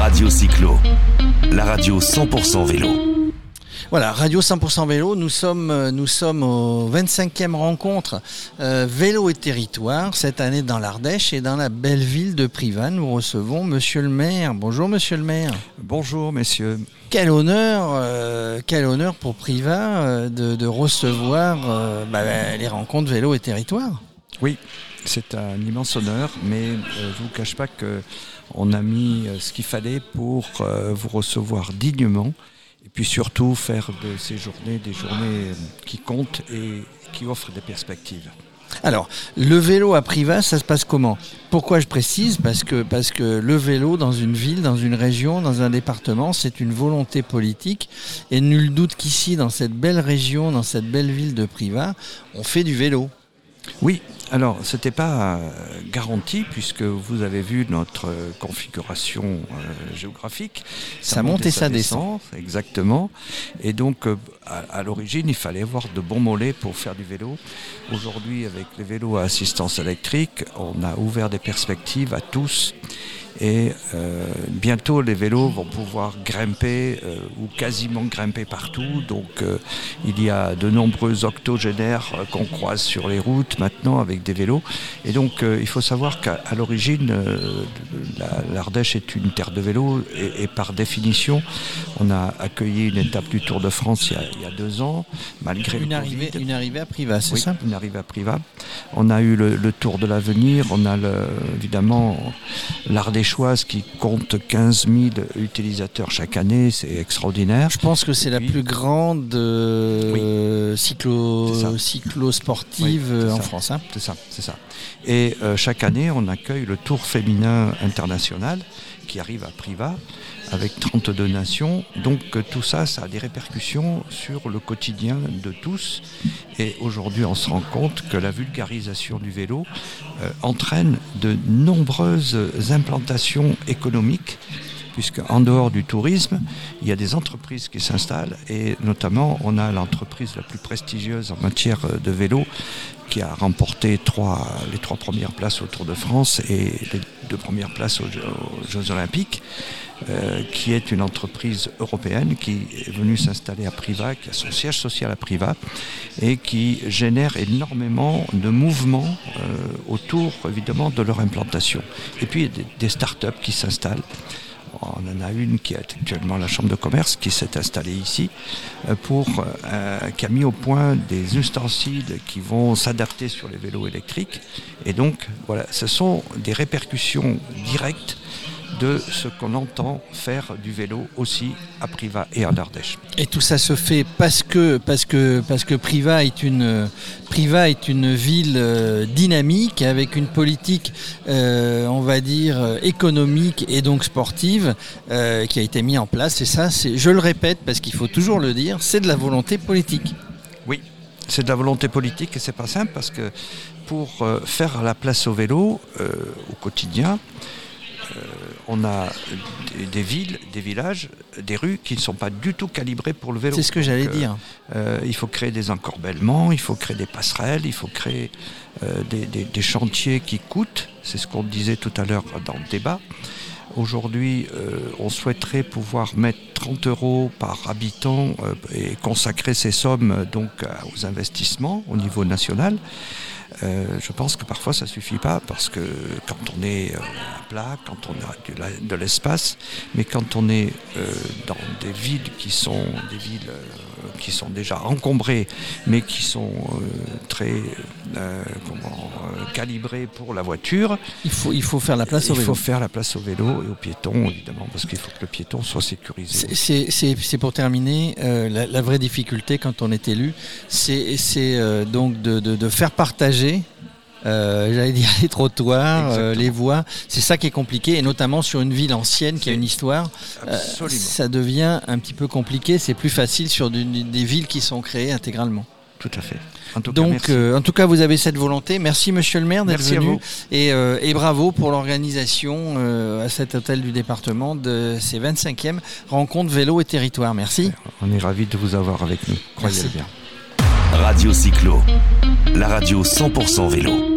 Radio Cyclo, la radio 100% vélo. Voilà, Radio 100% Vélo, nous sommes, euh, nous sommes au 25e rencontre euh, Vélo et Territoire, cette année dans l'Ardèche et dans la belle ville de Privas. Nous recevons Monsieur le maire. Bonjour Monsieur le maire. Bonjour messieurs. Quel honneur, euh, quel honneur pour Privas euh, de, de recevoir euh, bah, les rencontres Vélo et Territoire. Oui, c'est un immense honneur, mais euh, je ne vous cache pas que on a mis euh, ce qu'il fallait pour euh, vous recevoir dignement et puis surtout faire de ces journées des journées qui comptent et qui offrent des perspectives. Alors, le vélo à Privas, ça se passe comment? Pourquoi je précise? Parce que, parce que le vélo dans une ville, dans une région, dans un département, c'est une volonté politique. Et nul doute qu'ici, dans cette belle région, dans cette belle ville de Privas, on fait du vélo. Oui, alors c'était pas euh, garanti puisque vous avez vu notre euh, configuration euh, géographique. Ça monte et ça descend. Exactement. Et donc euh, à, à l'origine, il fallait avoir de bons mollets pour faire du vélo. Aujourd'hui, avec les vélos à assistance électrique, on a ouvert des perspectives à tous. Et euh, bientôt, les vélos vont pouvoir grimper euh, ou quasiment grimper partout. Donc, euh, il y a de nombreux octogénaires qu'on croise sur les routes maintenant avec des vélos. Et donc, il faut savoir qu'à l'origine, la- l'Ardèche est une terre de vélo. Et, et par définition, on a accueilli une étape du Tour de France il y a, il y a deux ans, malgré Une le arrivée, Covid. une arrivée à Privas, c'est Oui, ça? une arrivée à Privas. On a eu le, le Tour de l'avenir, on a le- évidemment l'Ardéchoise qui compte 15 000 utilisateurs chaque année, c'est extraordinaire. Je pense que c'est la plus grande euh, cyclo, Oui, c'est euh, en ça. France. hein. C'est ça, c'est ça. Et euh, chaque année, on accueille le Tour féminin international qui arrive à Privas avec 32 nations. Donc euh, tout ça, ça a des répercussions sur le quotidien de tous. Et aujourd'hui, on se rend compte que la vulgarisation du vélo euh, entraîne de nombreuses implantations économiques puisque en dehors du tourisme, il y a des entreprises qui s'installent et notamment on a l'entreprise la plus prestigieuse en matière euh, de vélo qui a remporté les trois premières places au Tour de France et les deux premières places aux, Jeux- Olympiques, euh, qui est une entreprise européenne qui est venue s'installer à Privas, qui a son siège social à Privas et qui génère énormément de mouvements euh, autour évidemment de leur implantation. Et puis des, des start-up qui s'installent. On en a une qui est actuellement la Chambre de commerce qui s'est installée ici euh, pour euh, qui a mis au point des ustensiles qui vont s'adapter sur les vélos électriques. Et donc voilà, ce sont des répercussions directes de ce qu'on entend faire du vélo aussi à Privas et en Ardèche. Et tout ça se fait parce que parce que parce que Privas est une Privas est une ville euh, dynamique avec une politique, euh, on va dire économique et donc sportive euh, qui a été mise en place. Et ça, c'est, je le répète parce qu'il faut toujours le dire, c'est de la volonté politique. Oui, c'est de la volonté politique et c'est pas simple parce que pour faire la place au vélo euh, au quotidien, on a des, des villes, des villages, des rues qui ne sont pas du tout calibrées pour le vélo. C'est ce que j'allais Donc, euh, dire. euh, il faut créer des encorbellements, il faut créer des passerelles, il faut créer euh, des, des- des chantiers qui coûtent. C'est ce qu'on disait tout à l'heure dans le débat. Aujourd'hui, euh, on souhaiterait pouvoir mettre 30 euros par habitant euh, et consacrer ces sommes euh, donc aux investissements au niveau national. Je pense que parfois ça suffit pas parce que quand on est à plat, quand on a de l'espace, mais quand on est dans des villes qui sont des villes qui sont déjà encombrées, mais qui sont euh, très euh, comment, euh, calibrées pour la voiture, Il faut il faut faire la place au il vélo. faut faire la place au vélo et aux piétons évidemment parce qu'il faut que le piéton soit sécurisé. C'est- C'est c'est- c'est pour terminer, euh, la, la vraie difficulté quand on est élu, c'est c'est, euh, donc de, de- de faire partager, euh, j'allais dire les trottoirs, euh, les voies. C'est ça qui est compliqué, et notamment sur une ville ancienne qui a une histoire, euh, ça devient un petit peu compliqué. C'est plus facile sur du- des villes qui sont créées intégralement. Tout à fait. En tout cas, Donc, euh, en tout cas, vous avez cette volonté. Merci, Monsieur le maire, d'être venu. vous. Et, euh, et bravo pour l'organisation euh, à cet hôtel du département de ces 25e rencontres vélo et territoire. Merci. On est ravis de vous avoir avec nous. Croyez-le Merci. bien. Radio Cyclo, la radio 100% vélo.